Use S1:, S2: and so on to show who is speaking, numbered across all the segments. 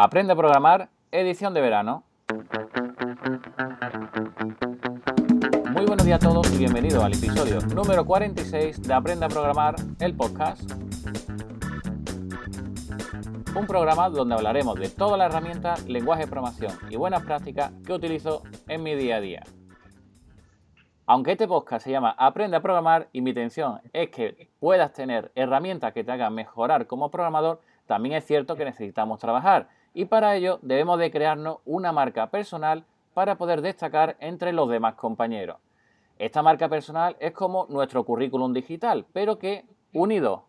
S1: Aprende a programar, edición de verano. Muy buenos días a todos y bienvenidos al episodio número 46 de Aprende a programar, el podcast. Un programa donde hablaremos de todas las herramientas, lenguaje de programación y buenas prácticas que utilizo en mi día a día. Aunque este podcast se llama Aprende a programar y mi intención es que puedas tener herramientas que te hagan mejorar como programador, también es cierto que necesitamos trabajar y para ello debemos de crearnos una marca personal para poder destacar entre los demás compañeros. Esta marca personal es como nuestro currículum digital, pero que, unido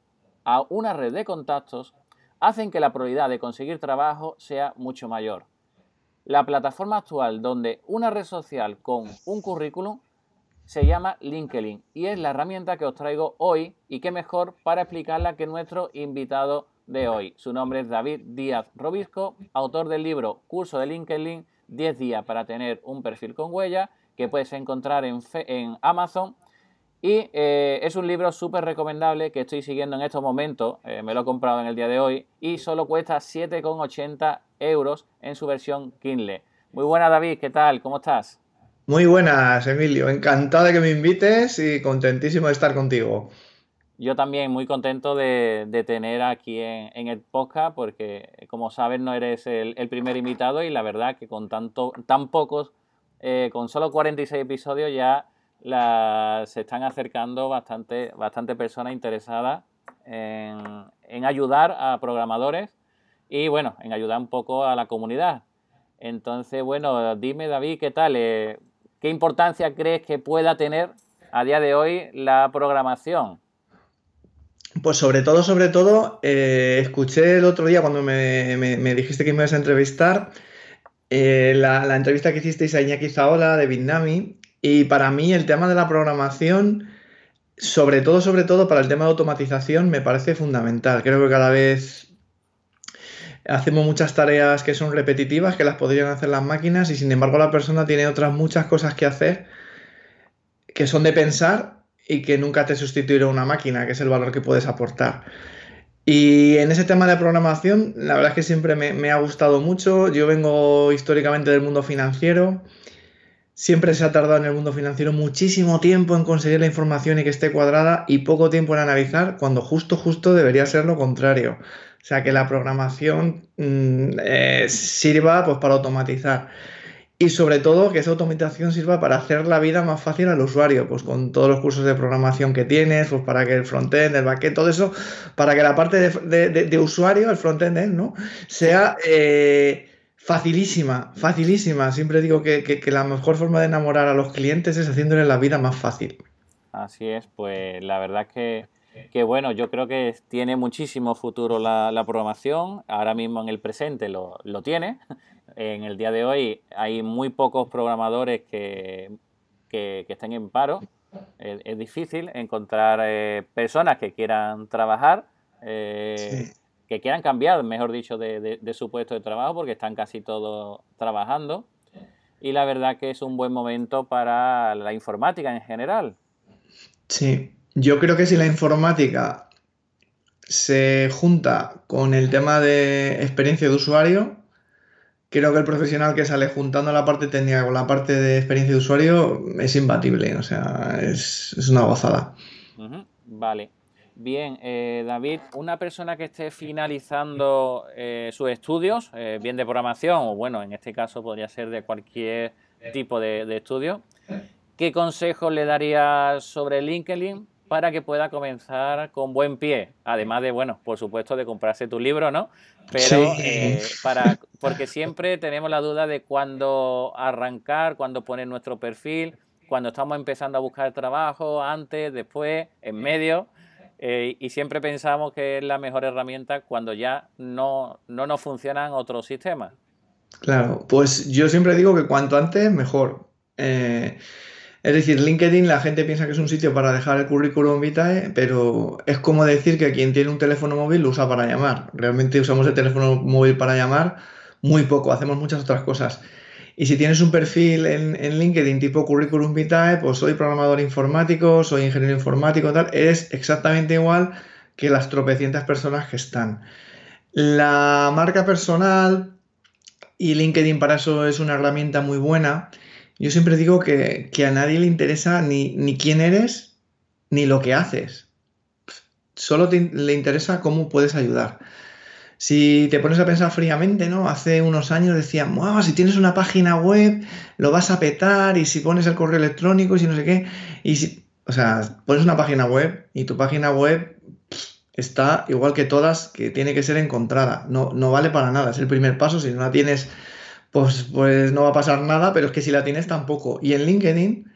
S1: a una red de contactos, hacen que la probabilidad de conseguir trabajo sea mucho mayor. La plataforma actual donde una red social con un currículum se llama LinkedIn y es la herramienta que os traigo hoy y qué mejor para explicarla que nuestro invitado de hoy. Su nombre es David Díaz Robisco, autor del libro Curso de LinkedIn, 10 días para tener un perfil con huella, que puedes encontrar en, en Amazon. Y eh, es un libro súper recomendable que estoy siguiendo en estos momentos, eh, me lo he comprado en el día de hoy, y solo cuesta 7,80 euros en su versión Kindle. Muy buena David, ¿qué tal? ¿Cómo estás?
S2: Muy buenas, Emilio. Encantado de que me invites y contentísimo de estar contigo.
S1: Yo también muy contento de, tener aquí en, el podcast porque, como sabes, no eres el, primer invitado y la verdad que con tanto, tan pocos, eh, con solo 46 episodios ya se están acercando bastante, bastante personas interesadas en, ayudar a programadores y, bueno, en ayudar un poco a la comunidad. Entonces, bueno, dime David, ¿qué tal? Eh, ¿Qué importancia crees que pueda tener a día de hoy la programación?
S2: Pues sobre todo, sobre todo, eh, escuché el otro día cuando me, dijiste que me ibas a entrevistar eh, la, entrevista que hicisteis a Iñaki Zaola de Bitnami y para mí el tema de la programación, sobre todo, sobre todo para el tema de automatización, me parece fundamental. Creo que cada vez hacemos muchas tareas que son repetitivas, que las podrían hacer las máquinas y sin embargo la persona tiene otras muchas cosas que hacer que son de pensar y que nunca te sustituirá una máquina, que es el valor que puedes aportar. Y en ese tema de programación, la verdad es que siempre me, ha gustado mucho. Yo vengo históricamente del mundo financiero. Siempre se ha tardado en el mundo financiero muchísimo tiempo en conseguir la información y que esté cuadrada y poco tiempo en analizar, cuando justo, justo debería ser lo contrario. O sea, que la programación mm, eh, sirva pues, para automatizar y sobre todo que esa automatización sirva para hacer la vida más fácil al usuario, pues con todos los cursos de programación que tienes, pues para que el frontend, el backend, todo eso, para que la parte de, usuario, el frontend, ¿no? sea eh, facilísima, facilísima. Siempre digo que, la mejor forma de enamorar a los clientes es haciéndole la vida más fácil.
S1: Así es, pues la verdad es que, bueno, yo creo que tiene muchísimo futuro la, programación, ahora mismo en el presente lo, lo tiene, en el día de hoy hay muy pocos programadores que, estén en paro. Es, difícil encontrar eh, personas que quieran trabajar, eh, que quieran cambiar, mejor dicho, de, su puesto de trabajo, porque están casi todos trabajando. Y la verdad que es un buen momento para la informática en general.
S2: Sí, yo creo que si la informática se junta con el tema de experiencia de usuario, creo que el profesional que sale juntando la parte técnica con la parte de experiencia de usuario es imbatible, o sea, es, una gozada.
S1: Vale. Bien, eh, David, una persona que esté finalizando eh, sus estudios, eh, bien de programación o bueno, en este caso podría ser de cualquier tipo de, de estudio, ¿qué consejos le darías sobre LinkedIn para que pueda comenzar con buen pie. Además de, bueno, por supuesto, de comprarse tu libro, ¿no? Pero eh, para, porque siempre tenemos la duda de cuándo arrancar, cuándo poner nuestro perfil, cuando estamos empezando a buscar trabajo, antes, después, en medio. Eh, y siempre pensamos que es la mejor herramienta cuando ya no, no nos funcionan otros sistemas.
S2: Claro, pues yo siempre digo que cuanto antes, mejor. Eh, es decir, LinkedIn la gente piensa que es un sitio para dejar el currículum vitae, pero es como decir que quien tiene un teléfono móvil lo usa para llamar. Realmente usamos el teléfono móvil para llamar muy poco, hacemos muchas otras cosas. Y si tienes un perfil en, LinkedIn tipo currículum vitae, pues soy programador informático, soy ingeniero informático, tal, es exactamente igual que las tropecientas personas que están. La marca personal, y LinkedIn para eso es una herramienta muy buena. Yo siempre digo que, a nadie le interesa ni, ni, quién eres ni lo que haces. Solo le interesa cómo puedes ayudar. Si te pones a pensar fríamente, ¿no? Hace unos años decían, wow, si tienes una página web, lo vas a petar, y si pones el correo electrónico, y si no sé qué. Y si, o sea, pones una página web y tu página web está igual que todas, que tiene que ser encontrada. No, no vale para nada, es el primer paso. Si no la tienes, pues, pues no va a pasar nada, pero es que si la tienes tampoco. Y en LinkedIn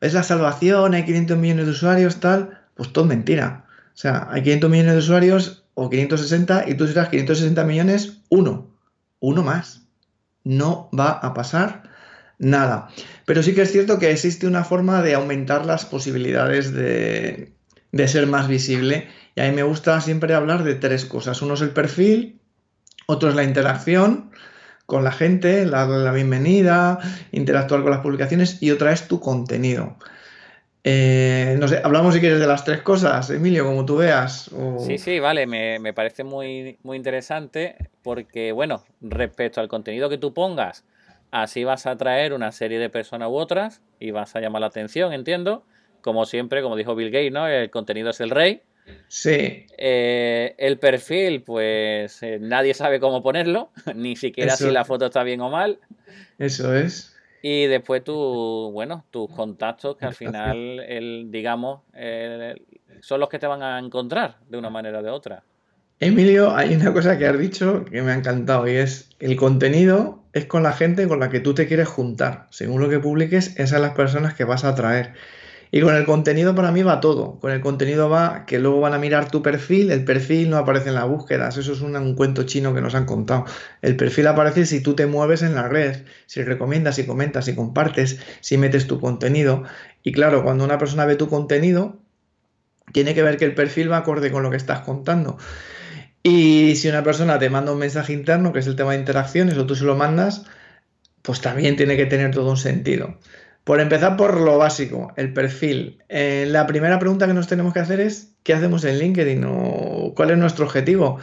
S2: es la salvación, hay 500 millones de usuarios, tal, pues todo mentira. O sea, hay 500 millones de usuarios o 560 y tú serás 560 millones, uno, uno más. No va a pasar nada. Pero sí que es cierto que existe una forma de aumentar las posibilidades de, ser más visible. Y a mí me gusta siempre hablar de tres cosas. Uno es el perfil, otro es la interacción con la gente, darle la bienvenida, interactuar con las publicaciones y otra es tu contenido. Eh, no sé, hablamos si quieres de las tres cosas, Emilio, como tú veas.
S1: Sí, sí, vale, me, parece muy, muy interesante porque, bueno, respecto al contenido que tú pongas, así vas a atraer una serie de personas u otras y vas a llamar la atención, entiendo. Como siempre, como dijo Bill Gates, ¿no? El contenido es el rey.
S2: Sí.
S1: Eh, el perfil, pues eh, nadie sabe cómo ponerlo, ni siquiera si la foto está bien o mal.
S2: Eso es.
S1: Y después tu, bueno, tus contactos que al final, el, digamos, son los que te van a encontrar de una manera o de otra.
S2: Emilio, hay una cosa que has dicho que me ha encantado y es el contenido es con la gente con la que tú te quieres juntar. Según lo que publiques, esas son las personas que vas a atraer. Y con el contenido para mí va todo. Con el contenido va que luego van a mirar tu perfil, el perfil no aparece en las búsquedas, eso es un, cuento chino que nos han contado. El perfil aparece si tú te mueves en la red, si recomiendas, si comentas, si compartes, si metes tu contenido. Y claro, cuando una persona ve tu contenido, tiene que ver que el perfil va acorde con lo que estás contando. Y si una persona te manda un mensaje interno, que es el tema de interacciones, o tú se lo mandas, pues también tiene que tener todo un sentido. Por empezar por lo básico, el perfil. Eh, la primera pregunta que nos tenemos que hacer es ¿qué hacemos en LinkedIn? ¿Cuál es nuestro objetivo?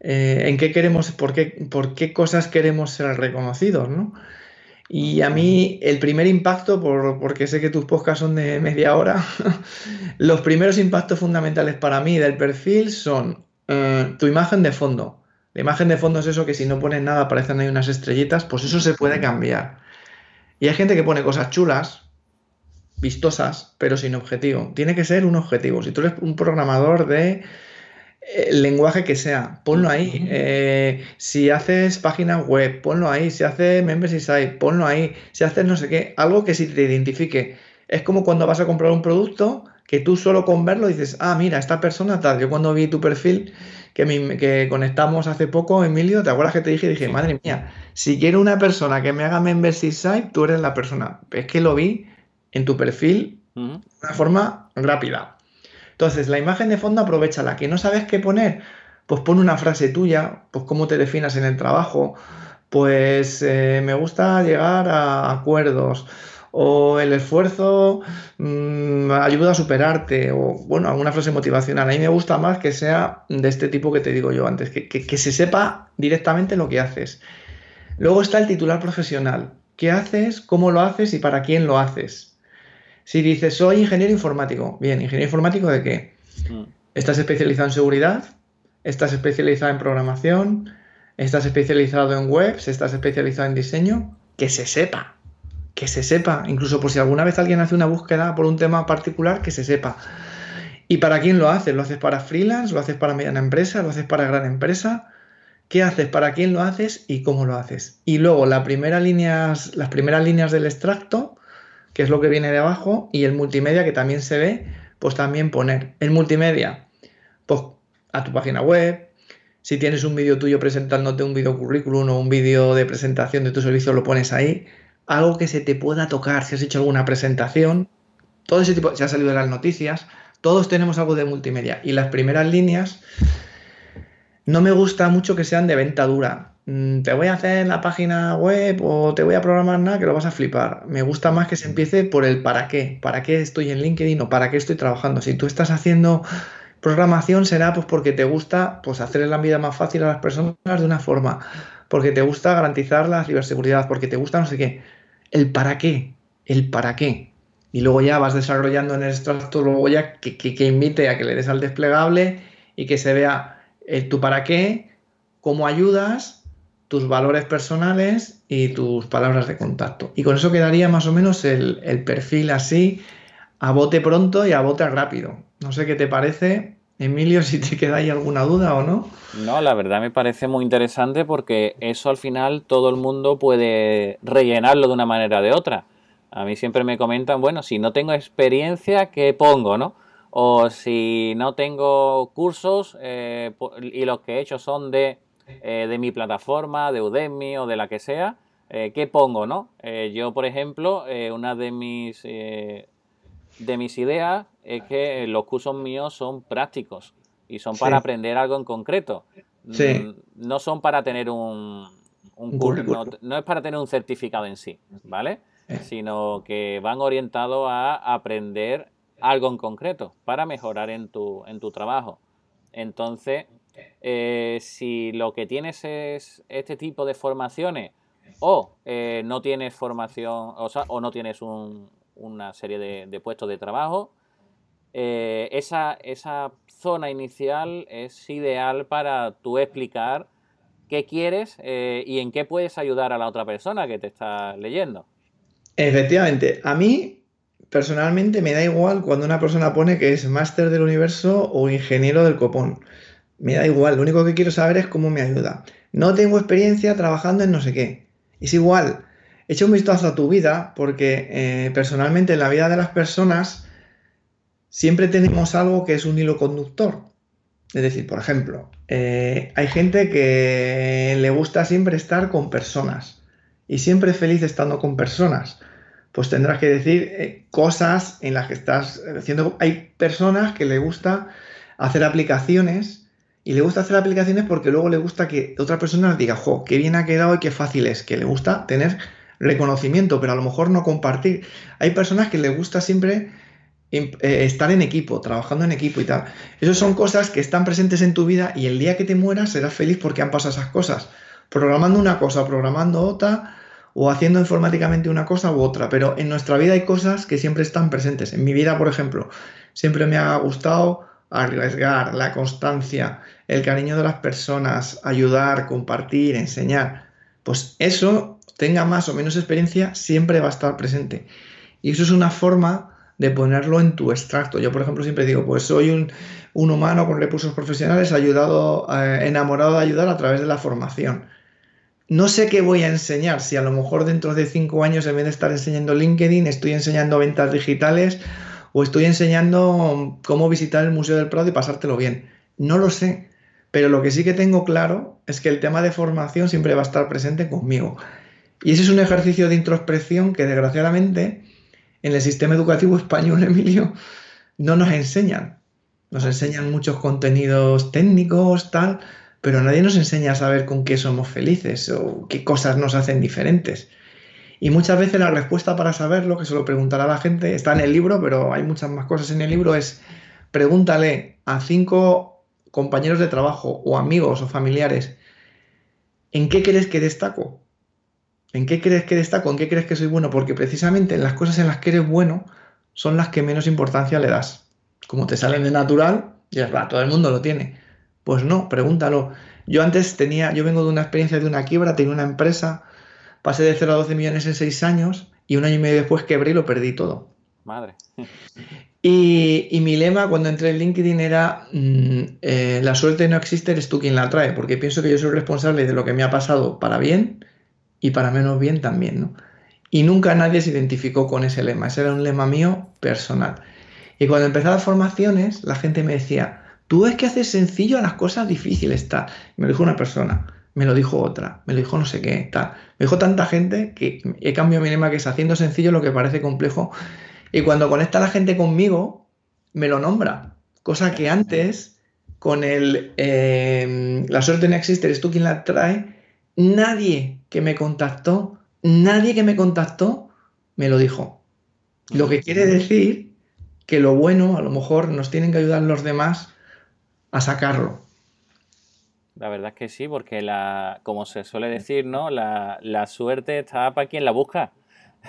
S2: Eh, ¿En qué queremos, por qué, cosas queremos ser reconocidos? Y a mí el primer impacto, por, porque sé que tus podcasts son de media hora, los primeros impactos fundamentales para mí del perfil son eh, tu imagen de fondo. La imagen de fondo es eso que si no pones nada aparecen ahí unas estrellitas, pues eso se puede cambiar. Y hay gente que pone cosas chulas, vistosas, pero sin objetivo. Tiene que ser un objetivo. Si tú eres un programador de eh, lenguaje que sea, ponlo ahí. Eh, si haces página web, ponlo ahí. Si haces membership site, ponlo ahí. Si haces no sé qué, algo que sí te identifique. Es como cuando vas a comprar un producto que tú solo con verlo dices, ah, mira, esta persona tal. Yo cuando vi tu perfil que, conectamos hace poco, Emilio, ¿te acuerdas que te dije? Dije, madre mía, si quiero una persona que me haga membership site, tú eres la persona. Es que lo vi en tu perfil de una forma rápida. Entonces, la imagen de fondo aprovechala. Que no sabes qué poner, pues pon una frase tuya, pues cómo te definas en el trabajo, pues eh, me gusta llegar a acuerdos o el esfuerzo mm, ayuda a superarte, o bueno, alguna frase motivacional. A mí me gusta más que sea de este tipo que te digo yo antes, que, se sepa directamente lo que haces. Luego está el titular profesional. ¿Qué haces? ¿Cómo lo haces? ¿Y para quién lo haces? Si dices, soy ingeniero informático, bien, ¿ingeniero informático de qué? Mm. ¿Estás especializado en seguridad? ¿Estás especializado en programación? ¿Estás especializado en webs? ¿Estás especializado en diseño? Que se sepa que se sepa, incluso por si alguna vez alguien hace una búsqueda por un tema particular, que se sepa. ¿Y para quién lo haces? ¿Lo haces para freelance? ¿Lo haces para mediana empresa? ¿Lo haces para gran empresa? ¿Qué haces? ¿Para quién lo haces? ¿Y cómo lo haces? Y luego la primera las primeras líneas del extracto, que es lo que viene de abajo, y el multimedia que también se ve, pues también poner. El multimedia, pues a tu página web, si tienes un vídeo tuyo presentándote un vídeo currículum o un vídeo de presentación de tu servicio, lo pones ahí algo que se te pueda tocar, si has hecho alguna presentación, todo ese tipo, si ha salido de las noticias, todos tenemos algo de multimedia. Y las primeras líneas, no me gusta mucho que sean de venta dura. Mm, te voy a hacer la página web o te voy a programar nada que lo vas a flipar. Me gusta más que se empiece por el para qué. ¿Para qué estoy en LinkedIn o para qué estoy trabajando? Si tú estás haciendo programación será pues porque te gusta pues hacerle la vida más fácil a las personas de una forma porque te gusta garantizar la ciberseguridad, porque te gusta no sé qué. El para qué, el para qué. Y luego ya vas desarrollando en el extracto, luego ya que, que, invite a que le des al desplegable y que se vea el tu para qué, cómo ayudas, tus valores personales y tus palabras de contacto. Y con eso quedaría más o menos el, el perfil así, a bote pronto y a bote rápido. No sé qué te parece, Emilio, si te queda ahí alguna duda o no.
S1: No, la verdad me parece muy interesante porque eso al final todo el mundo puede rellenarlo de una manera o de otra. A mí siempre me comentan, bueno, si no tengo experiencia, ¿qué pongo, no? O si no tengo cursos eh, y los que he hecho son de, eh, de, mi plataforma, de Udemy o de la que sea, eh, ¿qué pongo, no? yo, por ejemplo, una de mis de mis ideas es que los cursos míos son prácticos y son para aprender algo en concreto. Mm, no son para tener un, un, curso, no, es para tener un certificado en sí, ¿vale? Eh. Sino que van orientados a aprender algo en concreto para mejorar en tu, en tu trabajo. Entonces, eh, si lo que tienes es este tipo de formaciones o eh, no tienes formación, o, sea, o no tienes un, una serie de, puestos de trabajo. Eh, esa, esa zona inicial es ideal para tú explicar qué quieres eh, y en qué puedes ayudar a la otra persona que te está leyendo.
S2: Efectivamente, a mí personalmente me da igual cuando una persona pone que es máster del universo o ingeniero del copón. Me da igual, lo único que quiero saber es cómo me ayuda. No tengo experiencia trabajando en no sé qué. Es igual, echa un vistazo a tu vida porque eh, personalmente en la vida de las personas siempre tenemos algo que es un hilo conductor. Es decir, por ejemplo, eh, hay gente que le gusta siempre estar con personas y siempre es feliz estando con personas. Pues tendrás que decir eh, cosas en las que estás haciendo. Hay personas que le gusta hacer aplicaciones y le gusta hacer aplicaciones porque luego le gusta que otra persona diga, jo, qué bien ha quedado y qué fácil es, que le gusta tener reconocimiento, pero a lo mejor no compartir. Hay personas que les gusta siempre estar en equipo, trabajando en equipo y tal. Esas son cosas que están presentes en tu vida y el día que te mueras serás feliz porque han pasado esas cosas. Programando una cosa, programando otra o haciendo informáticamente una cosa u otra, pero en nuestra vida hay cosas que siempre están presentes. En mi vida, por ejemplo, siempre me ha gustado arriesgar, la constancia, el cariño de las personas, ayudar, compartir, enseñar. Pues eso tenga más o menos experiencia, siempre va a estar presente. Y eso es una forma de ponerlo en tu extracto. Yo, por ejemplo, siempre digo, pues soy un, humano con recursos profesionales, ayudado, eh, enamorado de ayudar a través de la formación. No sé qué voy a enseñar, si a lo mejor dentro de cinco años, en vez de estar enseñando LinkedIn, estoy enseñando ventas digitales o estoy enseñando cómo visitar el Museo del Prado y pasártelo bien. No lo sé, pero lo que sí que tengo claro es que el tema de formación siempre va a estar presente conmigo. Y ese es un ejercicio de introspección que desgraciadamente en el sistema educativo español, Emilio, no nos enseñan. Nos enseñan muchos contenidos técnicos, tal, pero nadie nos enseña a saber con qué somos felices o qué cosas nos hacen diferentes. Y muchas veces la respuesta para saberlo, que se lo preguntará la gente, está en el libro, pero hay muchas más cosas en el libro, es pregúntale a cinco compañeros de trabajo o amigos o familiares, ¿en qué crees que destaco? ¿En qué crees que destaco? ¿En qué crees que soy bueno? Porque precisamente las cosas en las que eres bueno son las que menos importancia le das. Como te salen de natural, ya va, todo el mundo lo tiene. Pues no, pregúntalo. Yo antes tenía, yo vengo de una experiencia de una quiebra, tenía una empresa, pasé de 0 a 12 millones en 6 años y un año y medio después quebré y lo perdí todo.
S1: Madre.
S2: Y, mi lema cuando entré en LinkedIn era, mm, eh, la suerte no existe, eres tú quien la trae, porque pienso que yo soy responsable de lo que me ha pasado para bien y para menos bien también, ¿no? Y nunca nadie se identificó con ese lema, ese era un lema mío personal. Y cuando empecé las formaciones, la gente me decía, tú es que haces sencillo a las cosas difíciles, tal. Me lo dijo una persona, me lo dijo otra, me lo dijo no sé qué, tal. Me dijo tanta gente que he cambiado mi lema que es haciendo sencillo lo que parece complejo. Y cuando conecta la gente conmigo, me lo nombra. Cosa que antes, con el eh, la suerte no existe, eres tú quien la trae, nadie que me contactó, nadie que me contactó me lo dijo. Lo que quiere decir que lo bueno, a lo mejor nos tienen que ayudar los demás a sacarlo.
S1: La verdad es que sí, porque la, como se suele decir, ¿no? La, suerte está para quien la busca.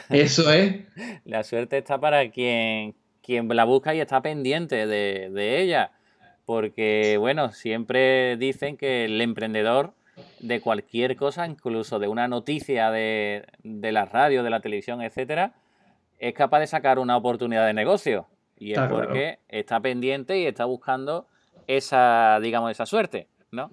S2: Eso es.
S1: la suerte está para quien, quien la busca y está pendiente de, de ella. Porque, bueno, siempre dicen que el emprendedor de cualquier cosa, incluso de una noticia de, de la radio, de la televisión, etcétera, es capaz de sacar una oportunidad de negocio. Y es porque está pendiente y está buscando esa, digamos, esa suerte, ¿no?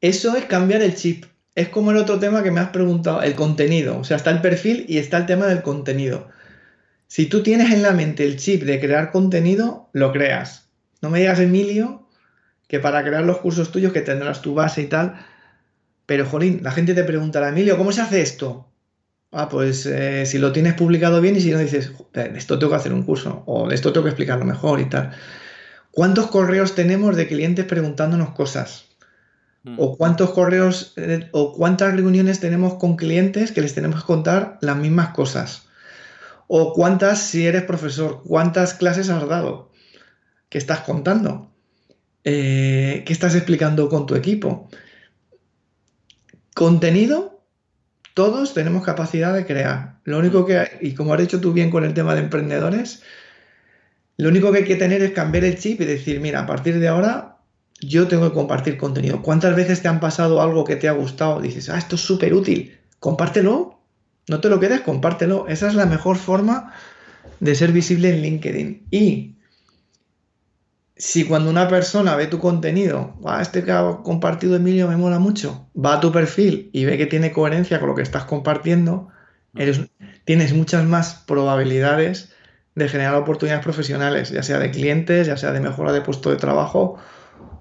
S2: Eso es cambiar el chip. Es como el otro tema que me has preguntado, el contenido. O sea, está el perfil y está el tema del contenido. Si tú tienes en la mente el chip de crear contenido, lo creas. No me digas, Emilio, que para crear los cursos tuyos que tendrás tu base y tal. Pero, Jolín, la gente te preguntará, Emilio, ¿cómo se hace esto? Ah, pues eh, si lo tienes publicado bien y si no dices, de esto tengo que hacer un curso o de esto tengo que explicarlo mejor y tal. ¿Cuántos correos tenemos de clientes preguntándonos cosas? Mm. ¿O cuántos correos eh, o cuántas reuniones tenemos con clientes que les tenemos que contar las mismas cosas? ¿O cuántas, si eres profesor, cuántas clases has dado? ¿Qué estás contando? Eh, ¿Qué estás explicando con tu equipo? Contenido todos tenemos capacidad de crear. Lo único que, y como has dicho tú bien con el tema de emprendedores, lo único que hay que tener es cambiar el chip y decir, mira, a partir de ahora yo tengo que compartir contenido. ¿Cuántas veces te han pasado algo que te ha gustado? Dices, ah, esto es súper útil, compártelo. No te lo quedes, compártelo. Esa es la mejor forma de ser visible en LinkedIn. Y si cuando una persona ve tu contenido, este que ha compartido Emilio me mola mucho, va a tu perfil y ve que tiene coherencia con lo que estás compartiendo, tienes muchas más probabilidades de generar oportunidades profesionales, ya sea de clientes, ya sea de mejora de puesto de trabajo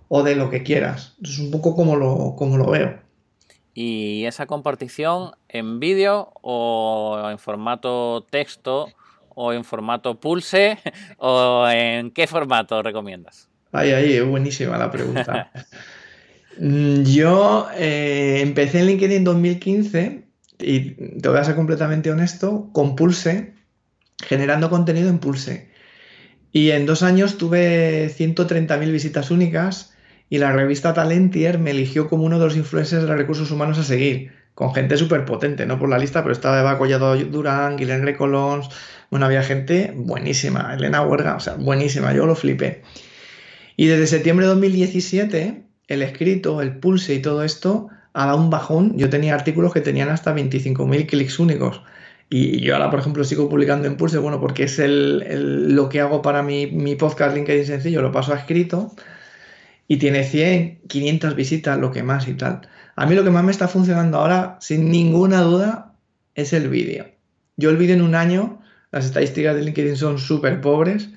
S2: o de lo que quieras. Es un poco como lo, como lo veo.
S1: ¿Y esa compartición en vídeo o en formato texto o en formato Pulse o en qué formato recomiendas?
S2: Ay, ay, es buenísima la pregunta. Mm, yo eh, empecé en LinkedIn en 2015 y te voy a ser completamente honesto, con Pulse, generando contenido en Pulse. Y en dos años tuve 130.000 visitas únicas y la revista Talentier me eligió como uno de los influencers de recursos humanos a seguir, con gente súper potente, no por la lista, pero estaba Eva Collado Durán, Guilherme Recolons, bueno, había gente buenísima, Elena Huerga, o sea, buenísima, yo lo flipé. Y desde septiembre de 2017, el escrito, el pulse y todo esto ha dado un bajón. Yo tenía artículos que tenían hasta 25.000 clics únicos. Y yo ahora, por ejemplo, sigo publicando en Pulse, bueno, porque es el, lo que hago para mi, mi, podcast LinkedIn sencillo, lo paso a escrito y tiene 100, 500 visitas, lo que más y tal. A mí lo que más me está funcionando ahora, sin ninguna duda, es el vídeo. Yo el vídeo en un año las estadísticas de LinkedIn son súper pobres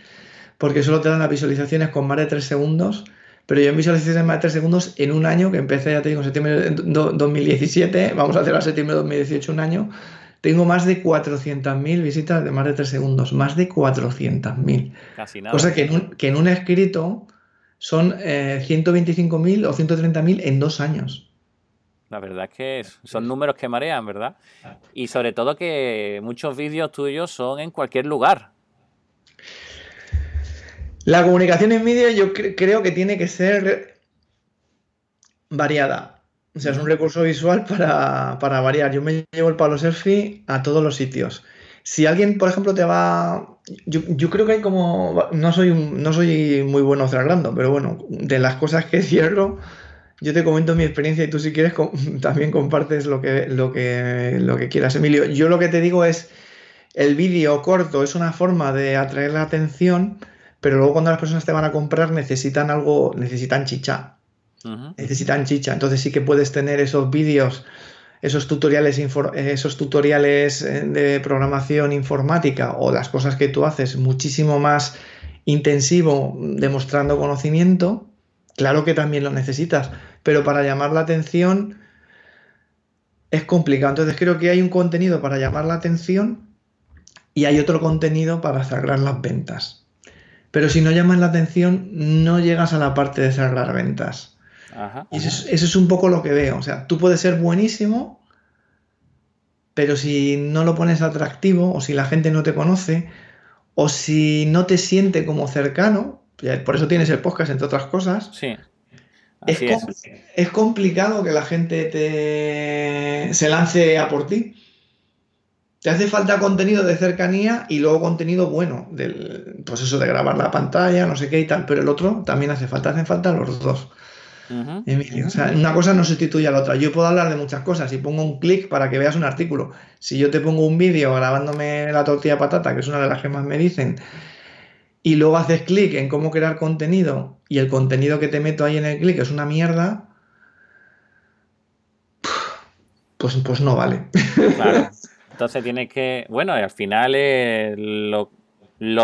S2: porque solo te dan las visualizaciones con más de 3 segundos. Pero yo en visualizaciones de más de 3 segundos en un año, que empecé, ya te digo, en septiembre de 2017, vamos a hacer a septiembre de 2018 un año, tengo más de 400.000 visitas de más de 3 segundos. Más de 400.000. Casi nada. Cosa que en un, que en un escrito son eh, 125.000 o 130.000 en dos años.
S1: La verdad es que son números que marean, ¿verdad? Y sobre todo que muchos vídeos tuyos son en cualquier lugar.
S2: La comunicación en vídeo yo creo que tiene que ser variada. O sea, es un recurso visual para, variar. Yo me llevo el palo selfie a todos los sitios. Si alguien, por ejemplo, te va... Yo, creo que hay como... No soy, no soy muy bueno cerrando, pero bueno, de las cosas que cierro yo te comento mi experiencia y tú si quieres también compartes lo que, lo, que, lo que quieras, Emilio. Yo lo que te digo es, el vídeo corto es una forma de atraer la atención, pero luego cuando las personas te van a comprar necesitan algo, necesitan chicha. Necesitan chicha. Entonces sí que puedes tener esos vídeos, esos tutoriales, esos tutoriales eh, de programación informática o las cosas que tú haces muchísimo más intensivo, demostrando conocimiento Claro que también lo necesitas, pero para llamar la atención es complicado. Entonces creo que hay un contenido para llamar la atención y hay otro contenido para cerrar las ventas. Pero si no llamas la atención, no llegas a la parte de cerrar ventas. Y eso es, un poco lo que veo. O sea, tú puedes ser buenísimo, pero si no lo pones atractivo, o si la gente no te conoce, o si no te siente como cercano, por eso tienes el podcast, entre otras cosas.
S1: Sí.
S2: es, complicado que la gente te... se lance a por ti. Te hace falta contenido de cercanía y luego contenido bueno, del proceso de grabar la pantalla, no sé qué y tal, pero el otro también hace falta, hacen falta los dos. Emilio, o sea, una cosa no sustituye a la otra. Yo puedo hablar de muchas cosas y pongo un clic para que veas un artículo. Si yo te pongo un vídeo grabándome la tortilla de patata, que es una de las que más me dicen, y luego haces clic en cómo crear contenido y el contenido que te meto ahí en el clic es una mierda, pues, pues no vale.
S1: Claro. Entonces tienes que, bueno, al final es lo,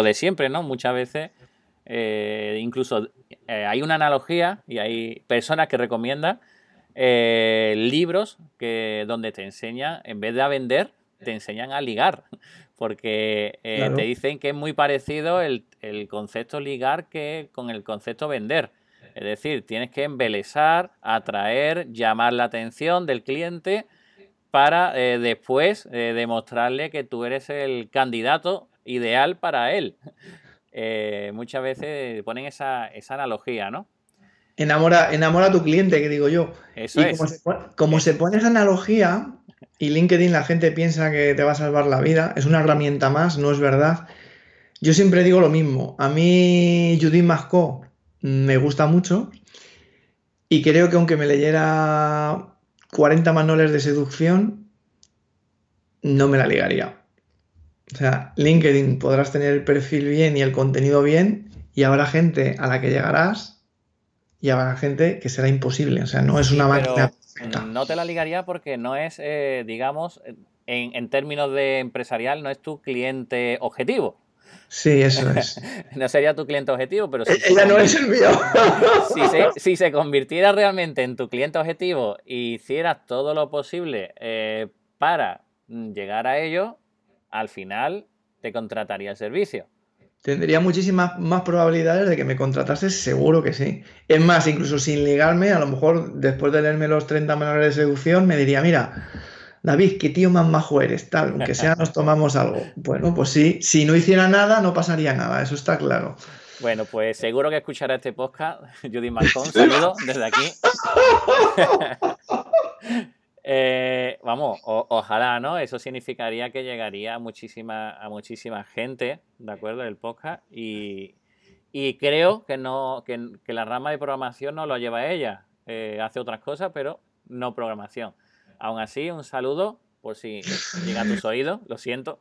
S1: de siempre, ¿no? Muchas veces, eh, incluso eh, hay una analogía y hay personas que recomiendan eh, libros que donde te enseñan, en vez de a vender, te enseñan a ligar porque eh, te dicen que es muy parecido el, concepto ligar que con el concepto vender. Es decir, tienes que embelesar, atraer, llamar la atención del cliente para eh, después eh, demostrarle que tú eres el candidato ideal para él. muchas veces ponen esa, analogía, ¿no?
S2: Enamora, enamora a tu cliente, que digo yo. Eso es. como se pone esa analogía, y LinkedIn la gente piensa que te va a salvar la vida. Es una herramienta más, no es verdad. Yo siempre digo lo mismo. A mí Judith Masco me gusta mucho y creo que aunque me leyera 40 manuales de seducción, no me la ligaría. O sea, LinkedIn podrás tener el perfil bien y el contenido bien y habrá gente a la que llegarás y habrá gente que será imposible. O sea, no es una máquina
S1: no te la ligaría porque no es, eh, digamos, en, términos de empresarial, no es tu cliente objetivo.
S2: Sí, eso es.
S1: no sería tu cliente objetivo, pero
S2: si ella no es el mío.
S1: si, se, convirtiera realmente en tu cliente objetivo y hicieras todo lo posible eh, para llegar a ello, al final te contrataría el servicio.
S2: Tendría muchísimas más probabilidades de que me contratases, seguro que sí. Es más, incluso sin ligarme, a lo mejor después de leerme los 30 menores de seducción, me diría, mira, David, qué tío más majo eres, tal, aunque sea nos tomamos algo. Bueno, pues sí, si no hiciera nada, no pasaría nada, eso está claro.
S1: Bueno, pues seguro que escuchará este podcast. Judy Marcón, saludo desde aquí. Eh, vamos, ojalá, ¿no? Eso significaría que llegaría a muchísima, a muchísima gente, ¿de acuerdo? El podcast. Y, creo que no, que, la rama de programación no lo lleva ella. Eh, hace otras cosas, pero no programación. Aún así, un saludo por si llega a tus oídos, lo siento.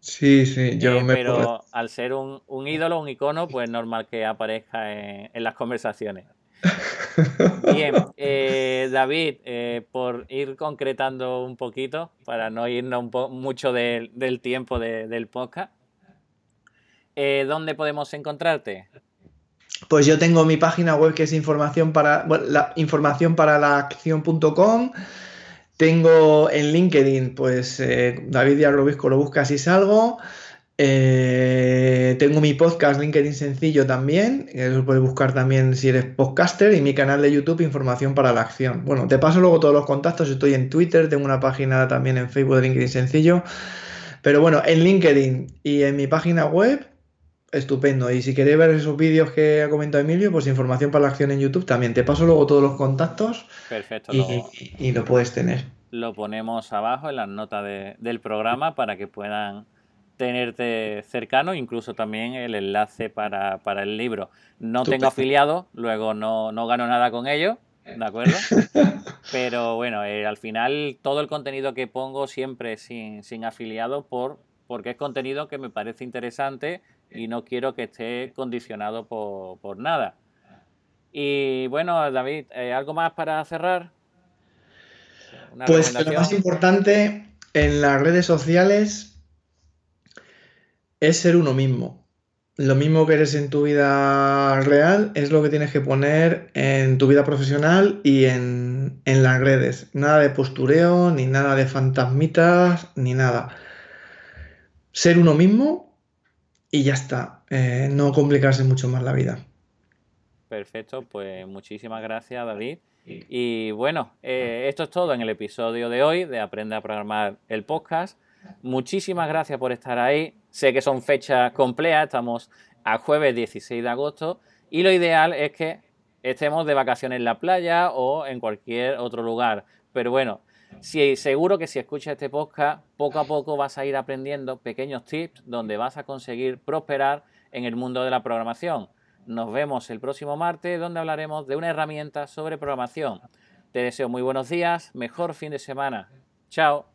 S2: Sí, sí, yo
S1: eh, me Pero al ser un, ídolo, un icono, pues normal que aparezca en las conversaciones. Bien, eh, David, eh, por ir concretando un poquito, para no irnos mucho del tiempo del podcast, eh, ¿dónde podemos encontrarte?
S2: Pues yo tengo mi página web que es información para la información para la acción.com. Tengo en LinkedIn, pues David Diagrobisco lo buscas y salgo. Eh, tengo mi podcast LinkedIn Sencillo también, lo puedes buscar también si eres podcaster, y mi canal de YouTube Información para la Acción. Bueno, te paso luego todos los contactos, estoy en Twitter, tengo una página también en Facebook de LinkedIn Sencillo, pero bueno, en LinkedIn y en mi página web, estupendo. Y si queréis ver esos vídeos que ha comentado Emilio, pues Información para la Acción en YouTube también. Te paso luego todos los contactos
S1: Perfecto,
S2: y, lo puedes tener.
S1: Lo ponemos abajo en las notas del programa para que puedan tenerte cercano, incluso también el enlace para, el libro. No tengo afiliado, luego no, gano nada con ello, ¿de acuerdo? Pero bueno, eh, al final todo el contenido que pongo siempre sin, sin afiliado por, porque es contenido que me parece interesante y no quiero que esté condicionado por, nada. Y bueno, David, eh, ¿algo más para cerrar?
S2: pues lo más importante en las redes sociales es ser uno mismo. Lo mismo que eres en tu vida real es lo que tienes que poner en tu vida profesional y en, las redes. Nada de postureo, ni nada de fantasmitas, ni nada. Ser uno mismo y ya está. Eh, no complicarse mucho más la vida.
S1: Perfecto, pues muchísimas gracias David. Y bueno, eh, esto es todo en el episodio de hoy de Aprende a Programar el podcast. Muchísimas gracias por estar ahí. Sé que son fechas complejas, estamos a jueves 16 de agosto y lo ideal es que estemos de vacaciones en la playa o en cualquier otro lugar. Pero bueno, seguro que si escuchas este podcast, poco a poco vas a ir aprendiendo pequeños tips donde vas a conseguir prosperar en el mundo de la programación. Nos vemos el próximo martes donde hablaremos de una herramienta sobre programación. Te deseo muy buenos días, mejor fin de semana. Chao.